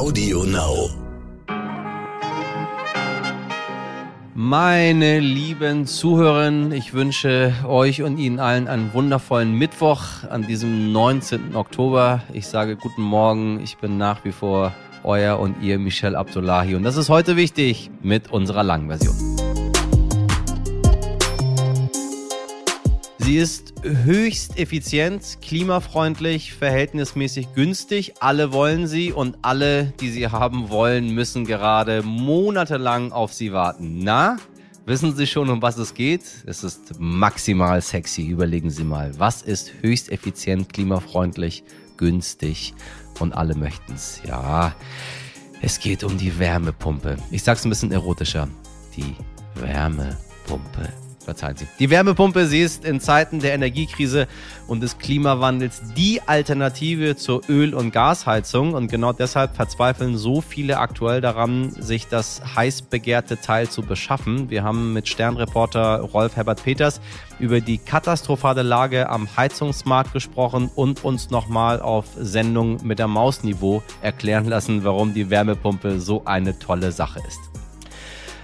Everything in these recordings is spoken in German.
Audio Now. Meine lieben Zuhörerinnen, ich wünsche euch und Ihnen allen einen wundervollen Mittwoch an diesem 19. Oktober. Ich sage guten Morgen, ich bin nach wie vor euer und ihr Michel Abdullahi und das ist heute wichtig mit unserer langen Version. Sie ist höchst effizient, klimafreundlich, verhältnismäßig günstig. Alle wollen sie und alle, die sie haben wollen, müssen gerade monatelang auf sie warten. Na, wissen Sie schon, um was es geht? Es ist maximal sexy. Überlegen Sie mal, was ist höchst effizient, klimafreundlich, günstig und alle möchten es. Ja, es geht um die Wärmepumpe. Ich sag's ein bisschen erotischer. Die Wärmepumpe verzeihen Sie. Die Wärmepumpe, sie ist in Zeiten der Energiekrise und des Klimawandels die Alternative zur Öl- und Gasheizung. Und genau deshalb verzweifeln so viele aktuell daran, sich das heiß begehrte Teil zu beschaffen. Wir haben mit Sternreporter Rolf Herbert Peters über die katastrophale Lage am Heizungsmarkt gesprochen und uns nochmal auf Sendung mit der Mausniveau erklären lassen, warum die Wärmepumpe so eine tolle Sache ist.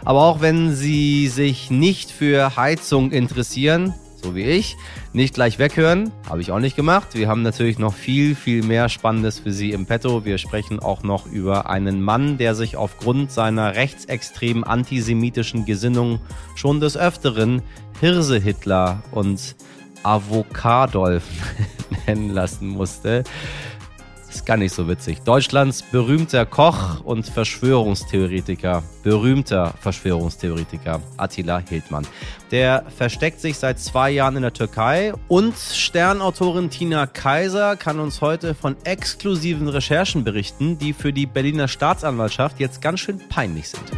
Aber auch wenn Sie sich nicht für Heizung interessieren, so wie ich, nicht gleich weghören, habe ich auch nicht gemacht. Wir haben natürlich noch viel, viel mehr Spannendes für Sie im Petto. Wir sprechen auch noch über einen Mann, der sich aufgrund seiner rechtsextremen antisemitischen Gesinnung schon des Öfteren Hirse Hitler und Avocadolf nennen lassen musste. Ist gar nicht so witzig. Deutschlands berühmter Koch und Verschwörungstheoretiker, berühmter Verschwörungstheoretiker Attila Hildmann. Der versteckt sich seit zwei Jahren in der Türkei und Sternautorin Tina Kaiser kann uns heute von exklusiven Recherchen berichten, die für die Berliner Staatsanwaltschaft jetzt ganz schön peinlich sind.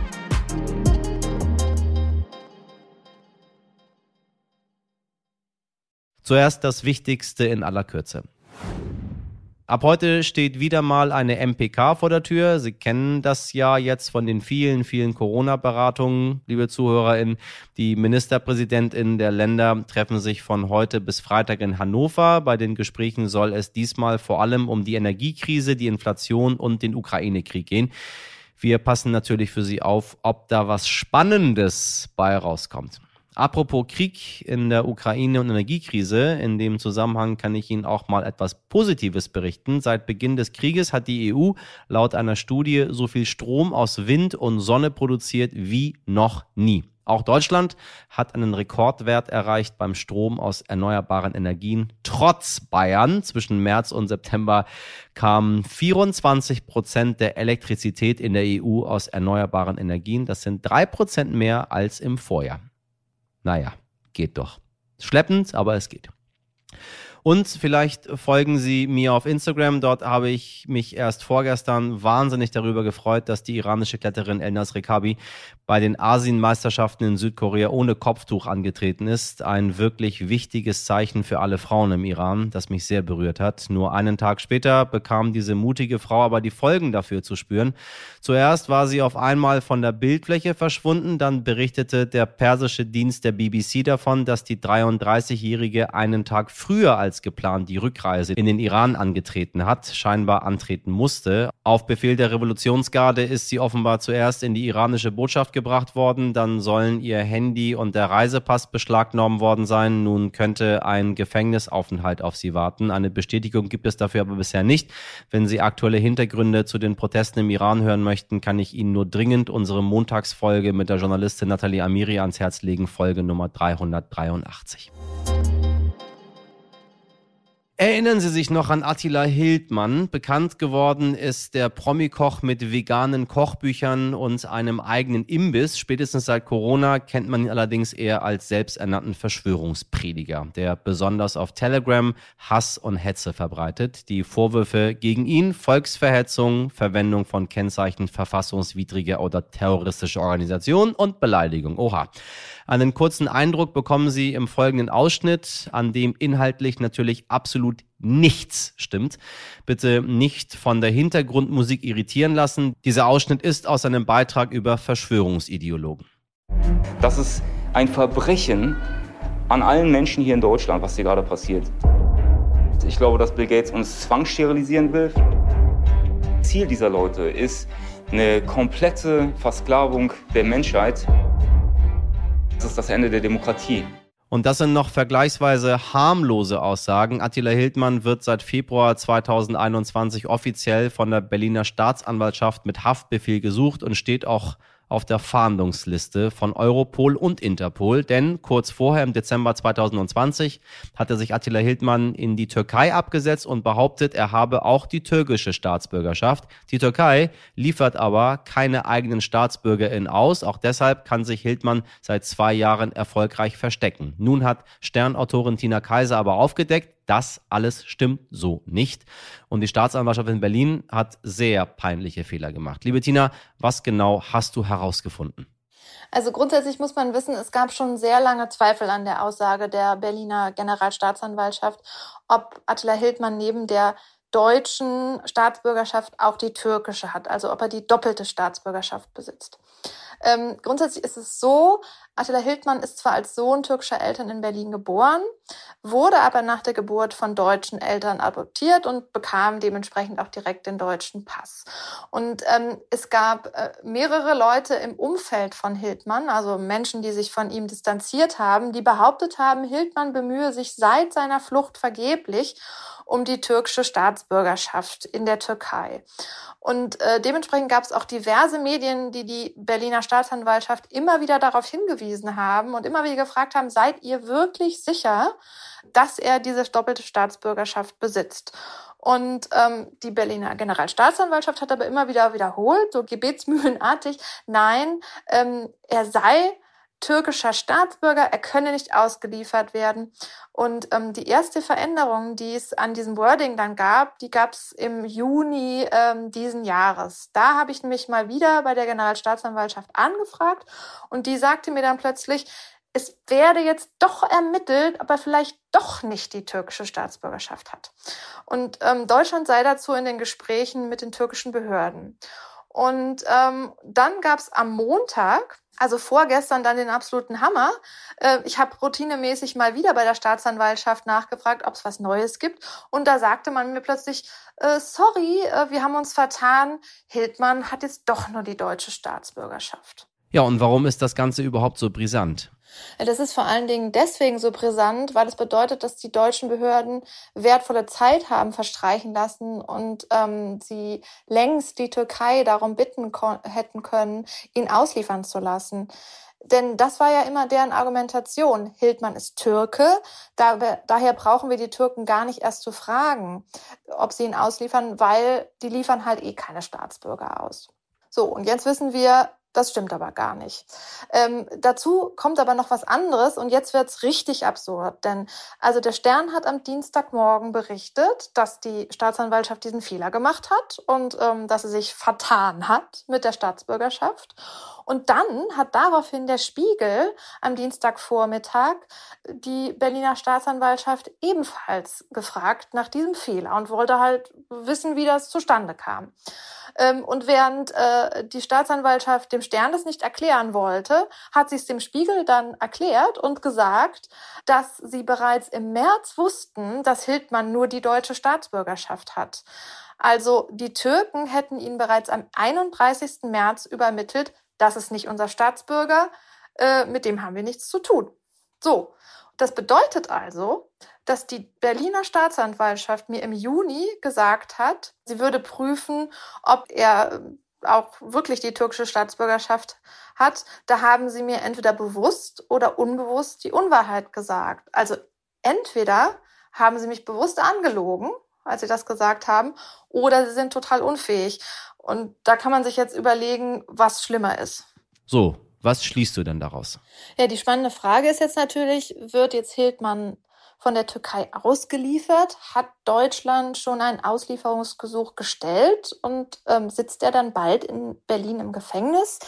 Zuerst das Wichtigste in aller Kürze. Ab heute steht wieder mal eine MPK vor der Tür. Sie kennen das ja jetzt von den vielen, vielen Corona-Beratungen, liebe ZuhörerInnen. Die MinisterpräsidentInnen der Länder treffen sich von heute bis Freitag in Hannover. Bei den Gesprächen soll es diesmal vor allem um die Energiekrise, die Inflation und den Ukraine-Krieg gehen. Wir passen natürlich für Sie auf, ob da was Spannendes bei rauskommt. Apropos Krieg in der Ukraine und Energiekrise, in dem Zusammenhang kann ich Ihnen auch mal etwas Positives berichten. Seit Beginn des Krieges hat die EU laut einer Studie so viel Strom aus Wind und Sonne produziert wie noch nie. Auch Deutschland hat einen Rekordwert erreicht beim Strom aus erneuerbaren Energien. Trotz Bayern zwischen März und September kamen 24 Prozent der Elektrizität in der EU aus erneuerbaren Energien. Das sind drei Prozent mehr als im Vorjahr. Naja, geht doch. Schleppend, aber es geht. Und vielleicht folgen Sie mir auf Instagram. Dort habe ich mich erst vorgestern wahnsinnig darüber gefreut, dass die iranische Kletterin Elnas Rekabi bei den Asienmeisterschaften in Südkorea ohne Kopftuch angetreten ist. Ein wirklich wichtiges Zeichen für alle Frauen im Iran, das mich sehr berührt hat. Nur einen Tag später bekam diese mutige Frau aber die Folgen dafür zu spüren. Zuerst war sie auf einmal von der Bildfläche verschwunden, dann berichtete der persische Dienst der BBC davon, dass die 33-Jährige einen Tag früher als geplant die Rückreise in den Iran angetreten hat, scheinbar antreten musste. Auf Befehl der Revolutionsgarde ist sie offenbar zuerst in die iranische Botschaft gebracht worden, dann sollen ihr Handy und der Reisepass beschlagnahmt worden sein. Nun könnte ein Gefängnisaufenthalt auf sie warten. Eine Bestätigung gibt es dafür aber bisher nicht. Wenn Sie aktuelle Hintergründe zu den Protesten im Iran hören möchten, kann ich Ihnen nur dringend unsere Montagsfolge mit der Journalistin Nathalie Amiri ans Herz legen, Folge Nummer 383. Erinnern Sie sich noch an Attila Hildmann? Bekannt geworden ist der Promikoch mit veganen Kochbüchern und einem eigenen Imbiss. Spätestens seit Corona kennt man ihn allerdings eher als selbsternannten Verschwörungsprediger, der besonders auf Telegram Hass und Hetze verbreitet. Die Vorwürfe gegen ihn, Volksverhetzung, Verwendung von Kennzeichen verfassungswidriger oder terroristischer Organisation und Beleidigung. Oha. Einen kurzen Eindruck bekommen Sie im folgenden Ausschnitt, an dem inhaltlich natürlich absolut nichts stimmt. Bitte nicht von der Hintergrundmusik irritieren lassen. Dieser Ausschnitt ist aus einem Beitrag über Verschwörungsideologen. Das ist ein Verbrechen an allen Menschen hier in Deutschland, was hier gerade passiert. Ich glaube, dass Bill Gates uns zwangssterilisieren will. Ziel dieser Leute ist eine komplette Versklavung der Menschheit. Das ist das Ende der Demokratie. Und das sind noch vergleichsweise harmlose Aussagen. Attila Hildmann wird seit Februar 2021 offiziell von der Berliner Staatsanwaltschaft mit Haftbefehl gesucht und steht auch auf der Fahndungsliste von Europol und Interpol, denn kurz vorher im Dezember 2020 hatte sich Attila Hildmann in die Türkei abgesetzt und behauptet, er habe auch die türkische Staatsbürgerschaft. Die Türkei liefert aber keine eigenen StaatsbürgerInnen aus. Auch deshalb kann sich Hildmann seit zwei Jahren erfolgreich verstecken. Nun hat Sternautorin Tina Kaiser aber aufgedeckt, das alles stimmt so nicht. Und die Staatsanwaltschaft in Berlin hat sehr peinliche Fehler gemacht. Liebe Tina, was genau hast du herausgefunden? Also grundsätzlich muss man wissen, es gab schon sehr lange Zweifel an der Aussage der Berliner Generalstaatsanwaltschaft, ob Attila Hildmann neben der deutschen Staatsbürgerschaft auch die türkische hat, also ob er die doppelte Staatsbürgerschaft besitzt. Ähm, grundsätzlich ist es so, Attila Hildmann ist zwar als Sohn türkischer Eltern in Berlin geboren, wurde aber nach der Geburt von deutschen Eltern adoptiert und bekam dementsprechend auch direkt den deutschen Pass. Und ähm, es gab äh, mehrere Leute im Umfeld von Hildmann, also Menschen, die sich von ihm distanziert haben, die behauptet haben, Hildmann bemühe sich seit seiner Flucht vergeblich um die türkische Staatsbürgerschaft in der Türkei. Und äh, dementsprechend gab es auch diverse Medien, die die Berliner Staatsanwaltschaft immer wieder darauf hingewiesen haben und immer wieder gefragt haben, seid ihr wirklich sicher, dass er diese doppelte Staatsbürgerschaft besitzt? Und ähm, die Berliner Generalstaatsanwaltschaft hat aber immer wieder wiederholt, so gebetsmühlenartig, nein, ähm, er sei türkischer Staatsbürger, er könne nicht ausgeliefert werden. Und ähm, die erste Veränderung, die es an diesem Wording dann gab, die gab es im Juni ähm, diesen Jahres. Da habe ich mich mal wieder bei der Generalstaatsanwaltschaft angefragt und die sagte mir dann plötzlich, es werde jetzt doch ermittelt, aber vielleicht doch nicht die türkische Staatsbürgerschaft hat. Und ähm, Deutschland sei dazu in den Gesprächen mit den türkischen Behörden. Und ähm, dann gab es am Montag also vorgestern dann den absoluten Hammer. Äh, ich habe routinemäßig mal wieder bei der Staatsanwaltschaft nachgefragt, ob es was Neues gibt. Und da sagte man mir plötzlich, äh, sorry, äh, wir haben uns vertan. Hildmann hat jetzt doch nur die deutsche Staatsbürgerschaft. Ja, und warum ist das Ganze überhaupt so brisant? Das ist vor allen Dingen deswegen so brisant, weil es bedeutet, dass die deutschen Behörden wertvolle Zeit haben verstreichen lassen und ähm, sie längst die Türkei darum bitten hätten können, ihn ausliefern zu lassen. Denn das war ja immer deren Argumentation. Hildmann ist Türke, da, daher brauchen wir die Türken gar nicht erst zu fragen, ob sie ihn ausliefern, weil die liefern halt eh keine Staatsbürger aus. So, und jetzt wissen wir, das stimmt aber gar nicht. Ähm, dazu kommt aber noch was anderes und jetzt wird's richtig absurd. Denn also der Stern hat am Dienstagmorgen berichtet, dass die Staatsanwaltschaft diesen Fehler gemacht hat und ähm, dass sie sich vertan hat mit der Staatsbürgerschaft. Und dann hat daraufhin der Spiegel am Dienstagvormittag die Berliner Staatsanwaltschaft ebenfalls gefragt nach diesem Fehler und wollte halt wissen, wie das zustande kam. Ähm, und während äh, die Staatsanwaltschaft dem Stern das nicht erklären wollte, hat sie es dem Spiegel dann erklärt und gesagt, dass sie bereits im März wussten, dass Hildmann nur die deutsche Staatsbürgerschaft hat. Also die Türken hätten ihn bereits am 31. März übermittelt, das ist nicht unser Staatsbürger, äh, mit dem haben wir nichts zu tun. So, das bedeutet also, dass die Berliner Staatsanwaltschaft mir im Juni gesagt hat, sie würde prüfen, ob er äh, auch wirklich die türkische Staatsbürgerschaft hat. Da haben sie mir entweder bewusst oder unbewusst die Unwahrheit gesagt. Also entweder haben sie mich bewusst angelogen, als sie das gesagt haben, oder sie sind total unfähig. Und da kann man sich jetzt überlegen, was schlimmer ist. So, was schließt du denn daraus? Ja, die spannende Frage ist jetzt natürlich, wird jetzt Hildmann von der Türkei ausgeliefert? Hat Deutschland schon einen Auslieferungsgesuch gestellt und ähm, sitzt er dann bald in Berlin im Gefängnis?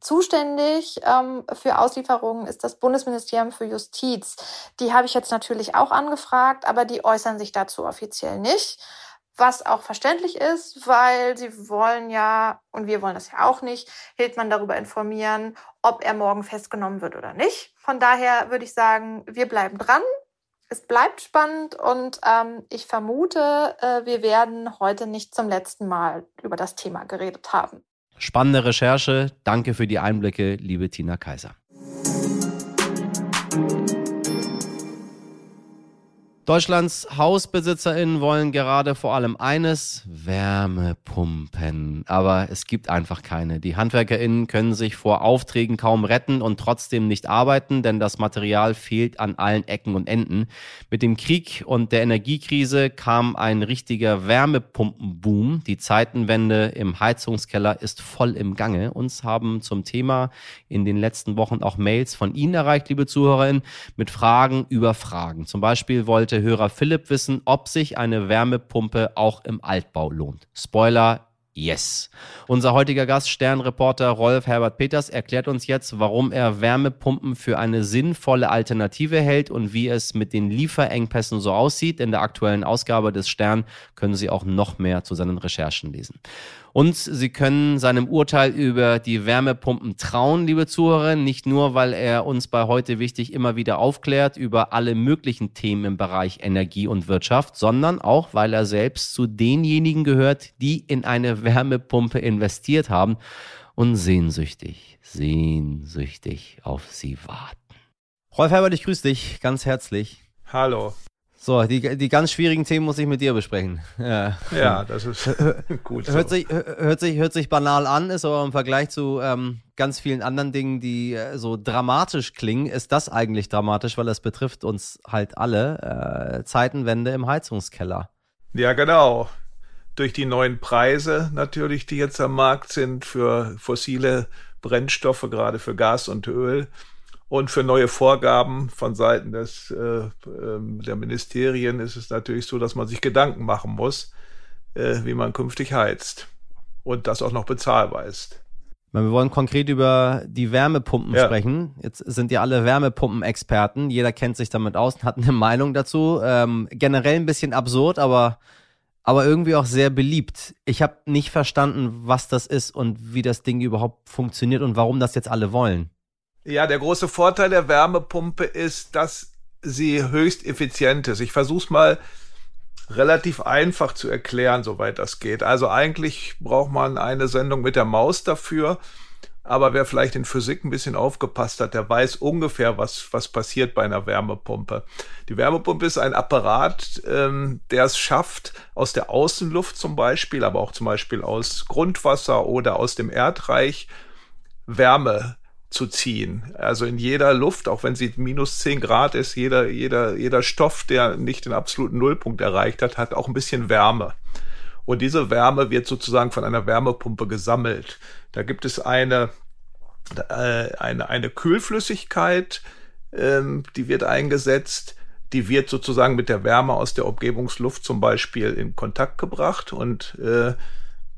Zuständig ähm, für Auslieferungen ist das Bundesministerium für Justiz. Die habe ich jetzt natürlich auch angefragt, aber die äußern sich dazu offiziell nicht. Was auch verständlich ist, weil sie wollen ja, und wir wollen das ja auch nicht, Hildmann darüber informieren, ob er morgen festgenommen wird oder nicht. Von daher würde ich sagen, wir bleiben dran. es bleibt spannend und ähm, ich vermute, äh, wir werden heute nicht zum letzten Mal über das Thema geredet haben. Spannende Recherche. Danke für die Einblicke, liebe Tina Kaiser. Deutschlands HausbesitzerInnen wollen gerade vor allem eines, Wärmepumpen. Aber es gibt einfach keine. Die HandwerkerInnen können sich vor Aufträgen kaum retten und trotzdem nicht arbeiten, denn das Material fehlt an allen Ecken und Enden. Mit dem Krieg und der Energiekrise kam ein richtiger Wärmepumpenboom. Die Zeitenwende im Heizungskeller ist voll im Gange. Uns haben zum Thema in den letzten Wochen auch Mails von Ihnen erreicht, liebe ZuhörerInnen, mit Fragen über Fragen. Zum Beispiel wollte wollte Hörer Philipp wissen, ob sich eine Wärmepumpe auch im Altbau lohnt. Spoiler, Yes. Unser heutiger Gast, Sternreporter Rolf Herbert Peters, erklärt uns jetzt, warum er Wärmepumpen für eine sinnvolle Alternative hält und wie es mit den Lieferengpässen so aussieht. In der aktuellen Ausgabe des Stern können Sie auch noch mehr zu seinen Recherchen lesen. Und Sie können seinem Urteil über die Wärmepumpen trauen, liebe Zuhörer, nicht nur, weil er uns bei heute wichtig immer wieder aufklärt über alle möglichen Themen im Bereich Energie und Wirtschaft, sondern auch, weil er selbst zu denjenigen gehört, die in eine Wärmepumpe investiert haben und sehnsüchtig, sehnsüchtig auf sie warten. Rolf Herbert, ich grüße dich ganz herzlich. Hallo. So, die, die ganz schwierigen Themen muss ich mit dir besprechen. Ja, ja das ist gut. Hört, so. sich, hört, sich, hört sich banal an, ist aber im Vergleich zu ähm, ganz vielen anderen Dingen, die äh, so dramatisch klingen, ist das eigentlich dramatisch, weil es betrifft uns halt alle. Äh, Zeitenwende im Heizungskeller. Ja, genau. Durch die neuen Preise natürlich, die jetzt am Markt sind für fossile Brennstoffe, gerade für Gas und Öl und für neue Vorgaben von Seiten des, äh, äh, der Ministerien ist es natürlich so, dass man sich Gedanken machen muss, äh, wie man künftig heizt. Und das auch noch bezahlbar ist. Wir wollen konkret über die Wärmepumpen ja. sprechen. Jetzt sind ja alle Wärmepumpen-Experten. Jeder kennt sich damit aus und hat eine Meinung dazu. Ähm, generell ein bisschen absurd, aber, aber irgendwie auch sehr beliebt. Ich habe nicht verstanden, was das ist und wie das Ding überhaupt funktioniert und warum das jetzt alle wollen. Ja, der große Vorteil der Wärmepumpe ist, dass sie höchst effizient ist. Ich versuche es mal relativ einfach zu erklären, soweit das geht. Also eigentlich braucht man eine Sendung mit der Maus dafür. Aber wer vielleicht in Physik ein bisschen aufgepasst hat, der weiß ungefähr, was, was passiert bei einer Wärmepumpe. Die Wärmepumpe ist ein Apparat, ähm, der es schafft, aus der Außenluft zum Beispiel, aber auch zum Beispiel aus Grundwasser oder aus dem Erdreich Wärme zu ziehen. Also in jeder Luft, auch wenn sie minus 10 Grad ist, jeder, jeder, jeder Stoff, der nicht den absoluten Nullpunkt erreicht hat, hat auch ein bisschen Wärme. Und diese Wärme wird sozusagen von einer Wärmepumpe gesammelt. Da gibt es eine, äh, eine, eine Kühlflüssigkeit, ähm, die wird eingesetzt. Die wird sozusagen mit der Wärme aus der Umgebungsluft zum Beispiel in Kontakt gebracht. Und äh,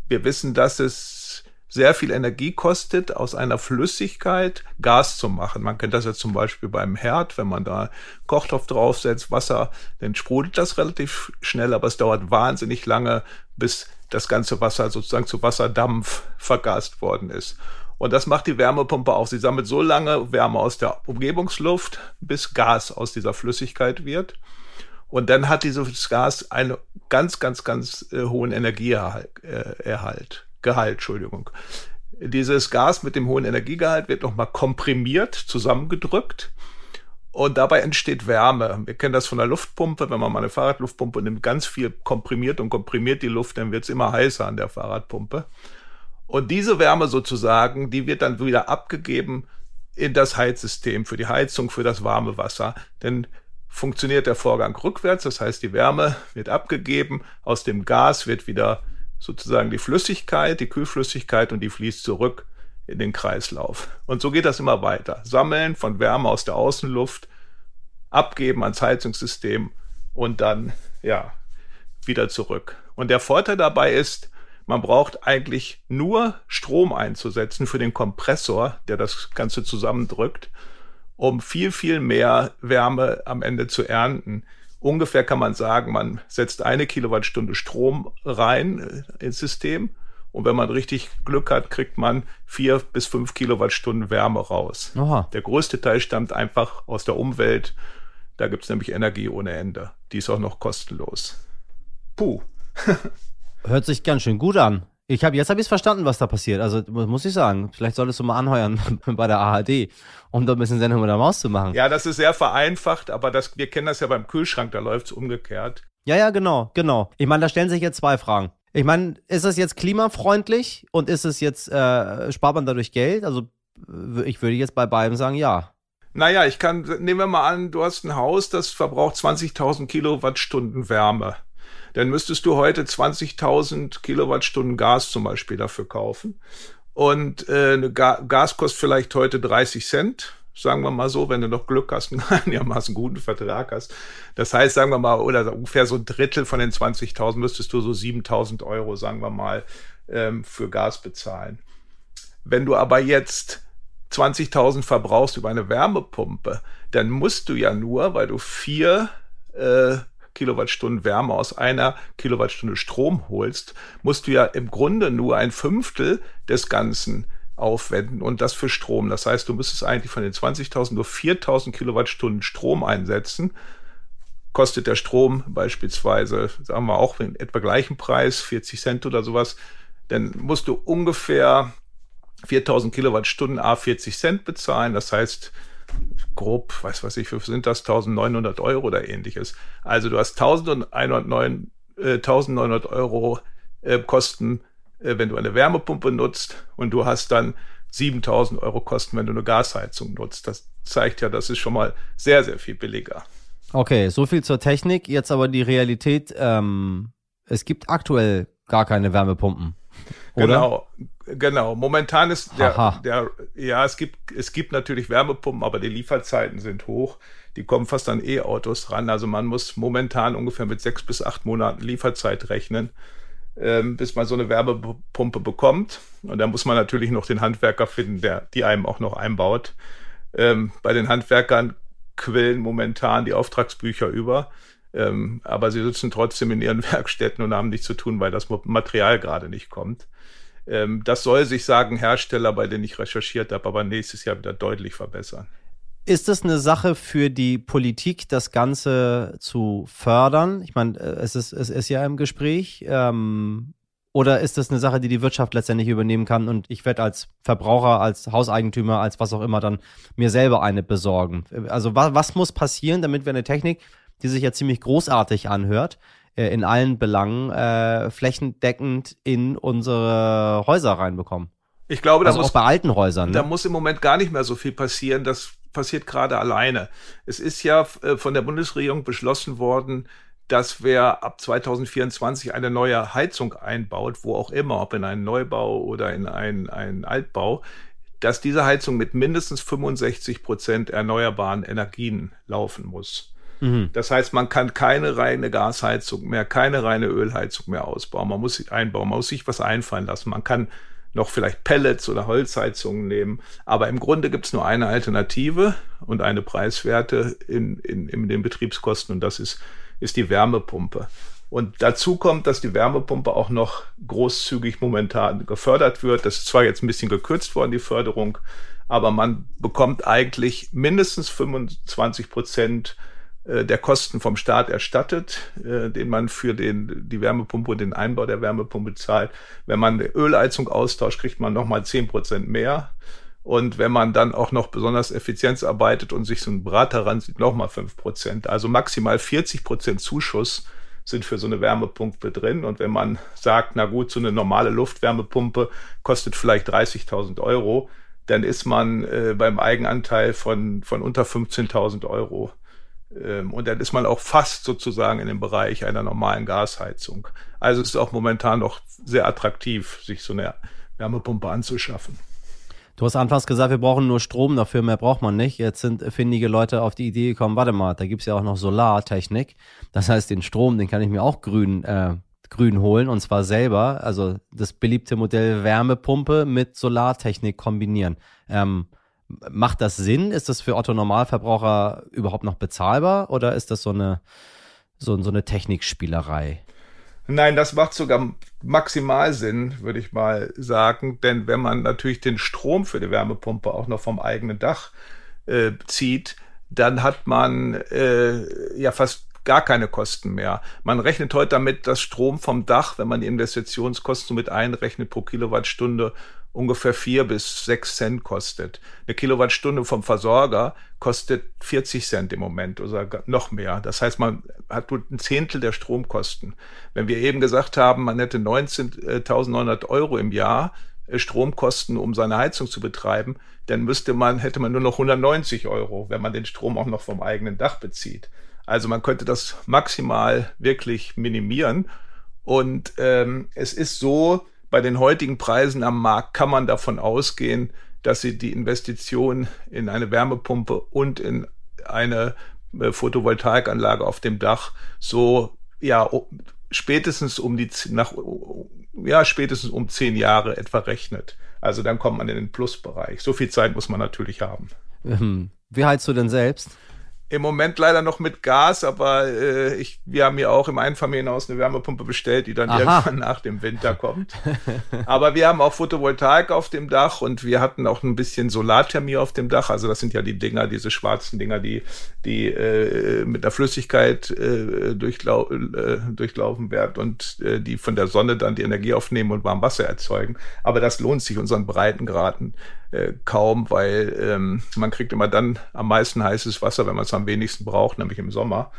wir wissen, dass es sehr viel Energie kostet, aus einer Flüssigkeit Gas zu machen. Man kennt das ja zum Beispiel beim Herd, wenn man da Kochtopf draufsetzt, Wasser, dann sprudelt das relativ schnell, aber es dauert wahnsinnig lange, bis das ganze Wasser sozusagen zu Wasserdampf vergast worden ist. Und das macht die Wärmepumpe auch. Sie sammelt so lange Wärme aus der Umgebungsluft, bis Gas aus dieser Flüssigkeit wird. Und dann hat dieses Gas einen ganz, ganz, ganz äh, hohen Energieerhalt. Gehalt, Entschuldigung. Dieses Gas mit dem hohen Energiegehalt wird nochmal komprimiert, zusammengedrückt. Und dabei entsteht Wärme. Wir kennen das von der Luftpumpe. Wenn man mal eine Fahrradluftpumpe nimmt, ganz viel komprimiert und komprimiert die Luft, dann wird es immer heißer an der Fahrradpumpe. Und diese Wärme sozusagen, die wird dann wieder abgegeben in das Heizsystem für die Heizung, für das warme Wasser. Denn funktioniert der Vorgang rückwärts, das heißt, die Wärme wird abgegeben, aus dem Gas wird wieder sozusagen die Flüssigkeit, die Kühlflüssigkeit und die fließt zurück in den Kreislauf. Und so geht das immer weiter. Sammeln von Wärme aus der Außenluft, abgeben ans Heizungssystem und dann, ja, wieder zurück. Und der Vorteil dabei ist, man braucht eigentlich nur Strom einzusetzen für den Kompressor, der das Ganze zusammendrückt, um viel, viel mehr Wärme am Ende zu ernten. Ungefähr kann man sagen, man setzt eine Kilowattstunde Strom rein äh, ins System. Und wenn man richtig Glück hat, kriegt man vier bis fünf Kilowattstunden Wärme raus. Aha. Der größte Teil stammt einfach aus der Umwelt Da gibt es nämlich Energie ohne Ende. Die ist auch noch kostenlos. Puh. Hört sich ganz schön gut an. Ich habe jetzt habe ich es verstanden, was da passiert. Also muss ich sagen, vielleicht solltest du mal anheuern bei der ARD, um da ein bisschen Sendung mit der Maus zu machen. Ja, das ist sehr vereinfacht, aber das, wir kennen das ja beim Kühlschrank, da läuft es umgekehrt. Ja, ja, genau, genau. Ich meine, da stellen sich jetzt zwei Fragen. Ich meine, ist es jetzt klimafreundlich und ist es jetzt, äh, spart man dadurch Geld? Also ich würde jetzt bei beiden sagen, ja. Naja, ich kann, nehmen wir mal an, du hast ein Haus, das verbraucht 20.000 Kilowattstunden Wärme dann müsstest du heute 20.000 Kilowattstunden Gas zum Beispiel dafür kaufen. Und äh, Ga Gas kostet vielleicht heute 30 Cent, sagen wir mal so, wenn du noch Glück hast, einen einigermaßen guten Vertrag hast. Das heißt, sagen wir mal, oder ungefähr so ein Drittel von den 20.000 müsstest du so 7.000 Euro, sagen wir mal, ähm, für Gas bezahlen. Wenn du aber jetzt 20.000 verbrauchst über eine Wärmepumpe, dann musst du ja nur, weil du vier äh, Kilowattstunden Wärme aus einer Kilowattstunde Strom holst, musst du ja im Grunde nur ein Fünftel des Ganzen aufwenden und das für Strom. Das heißt, du müsstest eigentlich von den 20.000 nur 4.000 Kilowattstunden Strom einsetzen. Kostet der Strom beispielsweise, sagen wir auch in etwa gleichen Preis, 40 Cent oder sowas, dann musst du ungefähr 4000 Kilowattstunden A 40 Cent bezahlen. Das heißt, grob, weiß was ich, sind das 1900 Euro oder ähnliches. Also du hast 1109, äh, 1900 Euro äh, Kosten, äh, wenn du eine Wärmepumpe nutzt und du hast dann 7000 Euro Kosten, wenn du eine Gasheizung nutzt. Das zeigt ja, das ist schon mal sehr, sehr viel billiger. Okay, so viel zur Technik. Jetzt aber die Realität. Ähm, es gibt aktuell gar keine Wärmepumpen. Oder? Genau, genau. Momentan ist der, der, ja, es gibt, es gibt natürlich Wärmepumpen, aber die Lieferzeiten sind hoch. Die kommen fast an E-Autos ran. Also man muss momentan ungefähr mit sechs bis acht Monaten Lieferzeit rechnen, ähm, bis man so eine Wärmepumpe bekommt. Und da muss man natürlich noch den Handwerker finden, der die einem auch noch einbaut. Ähm, bei den Handwerkern quillen momentan die Auftragsbücher über. Ähm, aber sie sitzen trotzdem in ihren Werkstätten und haben nichts zu tun, weil das Material gerade nicht kommt. Ähm, das soll sich, sagen Hersteller, bei denen ich recherchiert habe, aber nächstes Jahr wieder deutlich verbessern. Ist es eine Sache für die Politik, das Ganze zu fördern? Ich meine, äh, es ist, es ist ja im Gespräch. Ähm, oder ist das eine Sache, die die Wirtschaft letztendlich übernehmen kann und ich werde als Verbraucher, als Hauseigentümer, als was auch immer dann mir selber eine besorgen? Also was, was muss passieren, damit wir eine Technik, die sich ja ziemlich großartig anhört, äh, in allen Belangen äh, flächendeckend in unsere Häuser reinbekommen. Ich glaube, da also muss, auch bei alten Häusern. Ne? Da muss im Moment gar nicht mehr so viel passieren. Das passiert gerade alleine. Es ist ja äh, von der Bundesregierung beschlossen worden, dass wer ab 2024 eine neue Heizung einbaut, wo auch immer, ob in einen Neubau oder in einen, einen Altbau, dass diese Heizung mit mindestens 65 Prozent erneuerbaren Energien laufen muss. Mhm. Das heißt, man kann keine reine Gasheizung mehr, keine reine Ölheizung mehr ausbauen. Man muss sich einbauen, man muss sich was einfallen lassen. Man kann noch vielleicht Pellets oder Holzheizungen nehmen. Aber im Grunde gibt es nur eine Alternative und eine Preiswerte in, in, in den Betriebskosten und das ist, ist die Wärmepumpe. Und dazu kommt, dass die Wärmepumpe auch noch großzügig momentan gefördert wird. Das ist zwar jetzt ein bisschen gekürzt worden, die Förderung, aber man bekommt eigentlich mindestens 25 Prozent der Kosten vom Staat erstattet, äh, den man für den, die Wärmepumpe und den Einbau der Wärmepumpe zahlt. Wenn man Ölheizung austauscht, kriegt man nochmal zehn Prozent mehr. Und wenn man dann auch noch besonders Effizienz arbeitet und sich so ein Brater ransieht, nochmal fünf Prozent. Also maximal 40 Prozent Zuschuss sind für so eine Wärmepumpe drin. Und wenn man sagt, na gut, so eine normale Luftwärmepumpe kostet vielleicht 30.000 Euro, dann ist man äh, beim Eigenanteil von, von unter 15.000 Euro und dann ist man auch fast sozusagen in dem Bereich einer normalen Gasheizung. Also es ist auch momentan noch sehr attraktiv, sich so eine Wärmepumpe anzuschaffen. Du hast anfangs gesagt, wir brauchen nur Strom dafür, mehr braucht man nicht. Jetzt sind findige Leute auf die Idee gekommen, warte mal, da gibt es ja auch noch Solartechnik. Das heißt, den Strom, den kann ich mir auch grün, äh, grün holen und zwar selber. Also das beliebte Modell Wärmepumpe mit Solartechnik kombinieren. Ähm, Macht das Sinn? Ist das für Otto Normalverbraucher überhaupt noch bezahlbar oder ist das so eine, so, so eine Technikspielerei? Nein, das macht sogar maximal Sinn, würde ich mal sagen. Denn wenn man natürlich den Strom für die Wärmepumpe auch noch vom eigenen Dach äh, zieht, dann hat man äh, ja fast gar keine Kosten mehr. Man rechnet heute damit, dass Strom vom Dach, wenn man die Investitionskosten mit einrechnet, pro Kilowattstunde ungefähr vier bis sechs Cent kostet. Eine Kilowattstunde vom Versorger kostet 40 Cent im Moment oder noch mehr. Das heißt, man hat nur ein Zehntel der Stromkosten. Wenn wir eben gesagt haben, man hätte 19.900 Euro im Jahr äh, Stromkosten, um seine Heizung zu betreiben, dann müsste man, hätte man nur noch 190 Euro, wenn man den Strom auch noch vom eigenen Dach bezieht. Also man könnte das maximal wirklich minimieren. Und ähm, es ist so, bei den heutigen Preisen am Markt kann man davon ausgehen, dass sie die Investition in eine Wärmepumpe und in eine äh, Photovoltaikanlage auf dem Dach so ja spätestens um die nach ja spätestens um zehn Jahre etwa rechnet. Also dann kommt man in den Plusbereich. So viel Zeit muss man natürlich haben. Ähm, wie heizt du denn selbst? Im Moment leider noch mit Gas, aber äh, ich, wir haben ja auch im Einfamilienhaus eine Wärmepumpe bestellt, die dann Aha. irgendwann nach dem Winter kommt. aber wir haben auch Photovoltaik auf dem Dach und wir hatten auch ein bisschen Solarthermie auf dem Dach. Also das sind ja die Dinger, diese schwarzen Dinger, die, die äh, mit der Flüssigkeit äh, durchlau äh, durchlaufen werden und äh, die von der Sonne dann die Energie aufnehmen und warm Wasser erzeugen. Aber das lohnt sich unseren Breitengraden äh, kaum, weil ähm, man kriegt immer dann am meisten heißes Wasser, wenn man es am wenigsten braucht, nämlich im Sommer.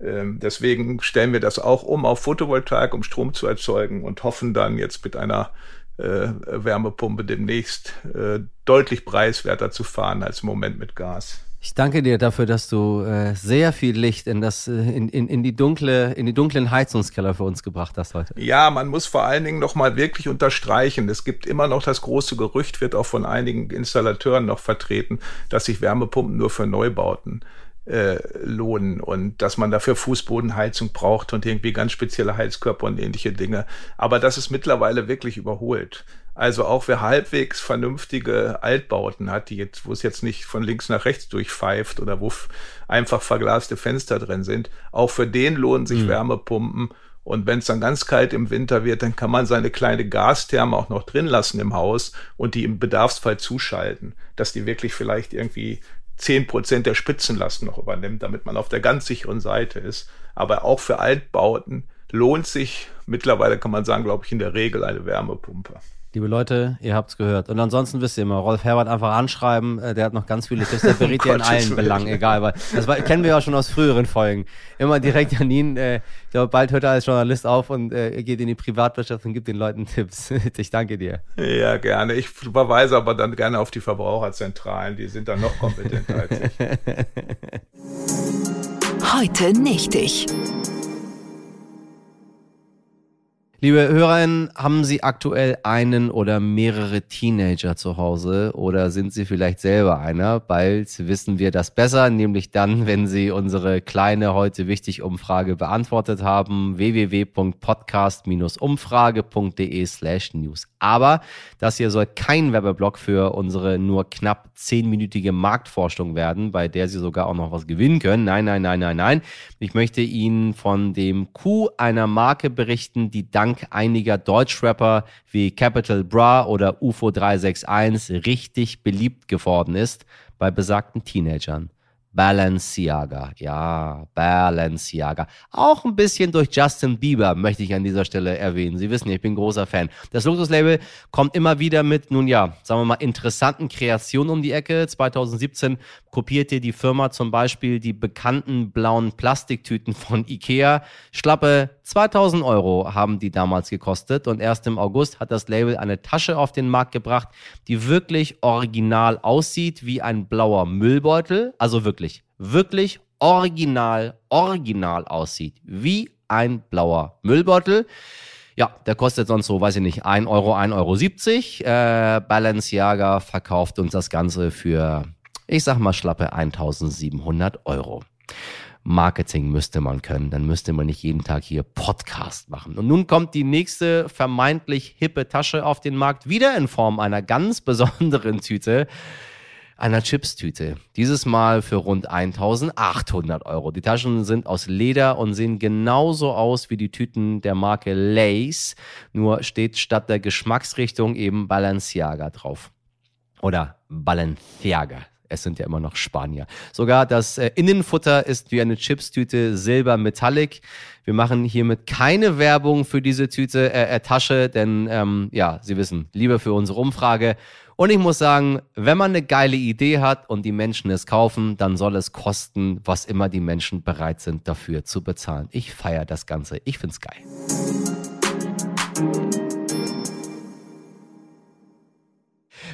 Ähm, deswegen stellen wir das auch um auf Photovoltaik, um Strom zu erzeugen und hoffen dann jetzt mit einer äh, Wärmepumpe demnächst äh, deutlich preiswerter zu fahren als im Moment mit Gas. Ich danke dir dafür, dass du äh, sehr viel Licht in das äh, in, in, in die dunkle in die dunklen Heizungskeller für uns gebracht hast heute. Ja, man muss vor allen Dingen noch mal wirklich unterstreichen. Es gibt immer noch das große Gerücht, wird auch von einigen Installateuren noch vertreten, dass sich Wärmepumpen nur für Neubauten äh, lohnen und dass man dafür Fußbodenheizung braucht und irgendwie ganz spezielle Heizkörper und ähnliche Dinge. Aber das ist mittlerweile wirklich überholt. Also auch wer halbwegs vernünftige Altbauten hat, die jetzt, wo es jetzt nicht von links nach rechts durchpfeift oder wo einfach verglaste Fenster drin sind, auch für den lohnen sich mhm. Wärmepumpen. Und wenn es dann ganz kalt im Winter wird, dann kann man seine kleine Gastherme auch noch drin lassen im Haus und die im Bedarfsfall zuschalten, dass die wirklich vielleicht irgendwie zehn Prozent der Spitzenlast noch übernimmt, damit man auf der ganz sicheren Seite ist. Aber auch für Altbauten lohnt sich mittlerweile, kann man sagen, glaube ich, in der Regel eine Wärmepumpe. Liebe Leute, ihr habt's gehört. Und ansonsten wisst ihr immer, Rolf Herbert einfach anschreiben, äh, der hat noch ganz viele Tipps, der berät ihr in allen Belangen, egal. Weil das war, kennen wir ja schon aus früheren Folgen. Immer direkt an ihn. Äh, ich glaube, bald hört er als Journalist auf und äh, geht in die Privatwirtschaft und gibt den Leuten Tipps. ich danke dir. Ja, gerne. Ich verweise aber dann gerne auf die Verbraucherzentralen, die sind dann noch kompetenter als ich. Heute nicht ich. Liebe Hörerinnen, haben Sie aktuell einen oder mehrere Teenager zu Hause oder sind Sie vielleicht selber einer? Bald wissen wir das besser, nämlich dann, wenn Sie unsere kleine heute wichtig Umfrage beantwortet haben. www.podcast-umfrage.de slash news. Aber das hier soll kein Werbeblock für unsere nur knapp zehnminütige Marktforschung werden, bei der Sie sogar auch noch was gewinnen können. Nein, nein, nein, nein, nein. Ich möchte Ihnen von dem Coup einer Marke berichten, die dank dank einiger Deutschrapper wie Capital Bra oder UFO 361 richtig beliebt geworden ist bei besagten Teenagern. Balenciaga. Ja, Balenciaga. Auch ein bisschen durch Justin Bieber möchte ich an dieser Stelle erwähnen. Sie wissen, ich bin großer Fan. Das Luxuslabel kommt immer wieder mit, nun ja, sagen wir mal, interessanten Kreationen um die Ecke. 2017 kopierte die Firma zum Beispiel die bekannten blauen Plastiktüten von Ikea. Schlappe 2000 Euro haben die damals gekostet und erst im August hat das Label eine Tasche auf den Markt gebracht, die wirklich original aussieht wie ein blauer Müllbeutel. Also wirklich wirklich, original, original aussieht. Wie ein blauer Müllbeutel. Ja, der kostet sonst so, weiß ich nicht, 1 Euro, 1,70 Euro. Äh, Balenciaga verkauft uns das Ganze für, ich sag mal, schlappe 1700 Euro. Marketing müsste man können, dann müsste man nicht jeden Tag hier Podcast machen. Und nun kommt die nächste vermeintlich hippe Tasche auf den Markt, wieder in Form einer ganz besonderen Tüte einer Chipstüte. Dieses Mal für rund 1800 Euro. Die Taschen sind aus Leder und sehen genauso aus wie die Tüten der Marke Lace, nur steht statt der Geschmacksrichtung eben Balenciaga drauf. Oder Balenciaga. Es sind ja immer noch Spanier. Sogar das äh, Innenfutter ist wie eine Chipstüte Silber Metallic. Wir machen hiermit keine Werbung für diese Tüte, äh, äh, Tasche, denn ähm, ja, Sie wissen, lieber für unsere Umfrage. Und ich muss sagen, wenn man eine geile Idee hat und die Menschen es kaufen, dann soll es kosten, was immer die Menschen bereit sind dafür zu bezahlen. Ich feiere das Ganze. Ich find's geil.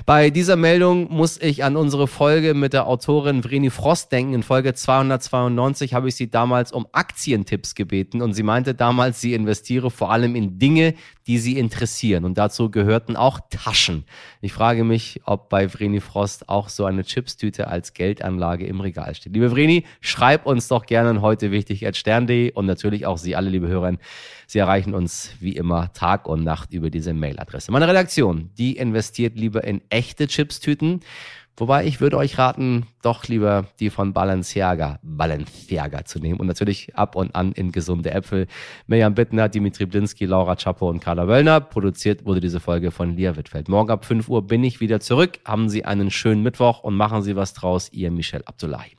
Bei dieser Meldung muss ich an unsere Folge mit der Autorin Vreni Frost denken. In Folge 292 habe ich sie damals um Aktientipps gebeten und sie meinte damals, sie investiere vor allem in Dinge, die sie interessieren. Und dazu gehörten auch Taschen. Ich frage mich, ob bei Vreni Frost auch so eine Chipstüte als Geldanlage im Regal steht. Liebe Vreni, schreib uns doch gerne heute wichtig at stern.de und natürlich auch Sie alle, liebe Hörer. Sie erreichen uns wie immer Tag und Nacht über diese Mailadresse. Meine Redaktion, die investiert lieber in echte Chipstüten. Wobei ich würde euch raten, doch lieber die von Balenciaga, Balenciaga zu nehmen und natürlich ab und an in gesunde Äpfel. Mirjam Bittner, Dimitri Blinski, Laura Chapo und Carla Wöllner. Produziert wurde diese Folge von Lia Wittfeld. Morgen ab 5 Uhr bin ich wieder zurück. Haben Sie einen schönen Mittwoch und machen Sie was draus. Ihr Michel Abdullahi.